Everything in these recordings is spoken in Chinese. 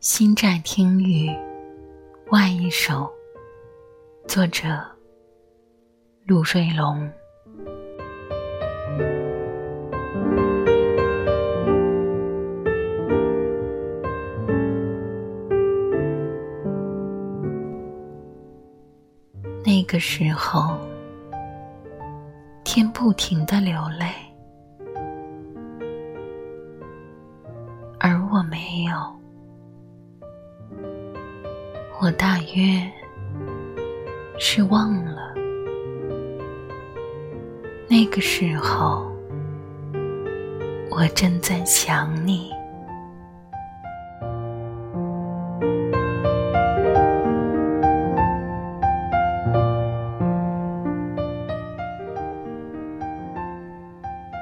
心寨听雨，外一首，作者陆瑞龙。那个时候，天不停的流泪，而我没有。我大约是忘了，那个时候，我正在想你。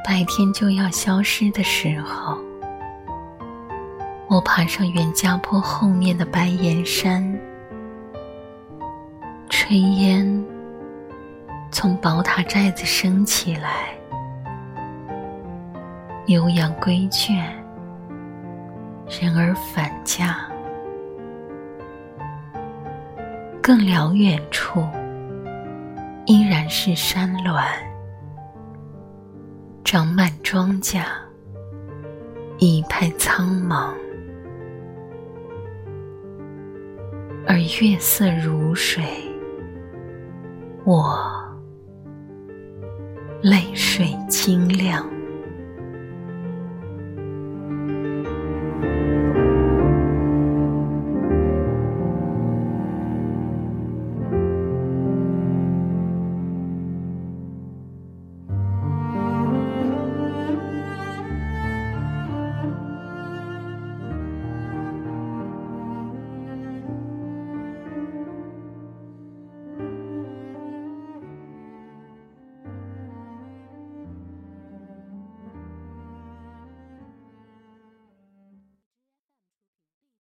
白天就要消失的时候，我爬上袁家坡后面的白岩山，炊烟从宝塔寨子升起来，牛羊归圈，人儿返家，更辽远处依然是山峦。长满庄稼，一派苍茫，而月色如水，我泪水清亮。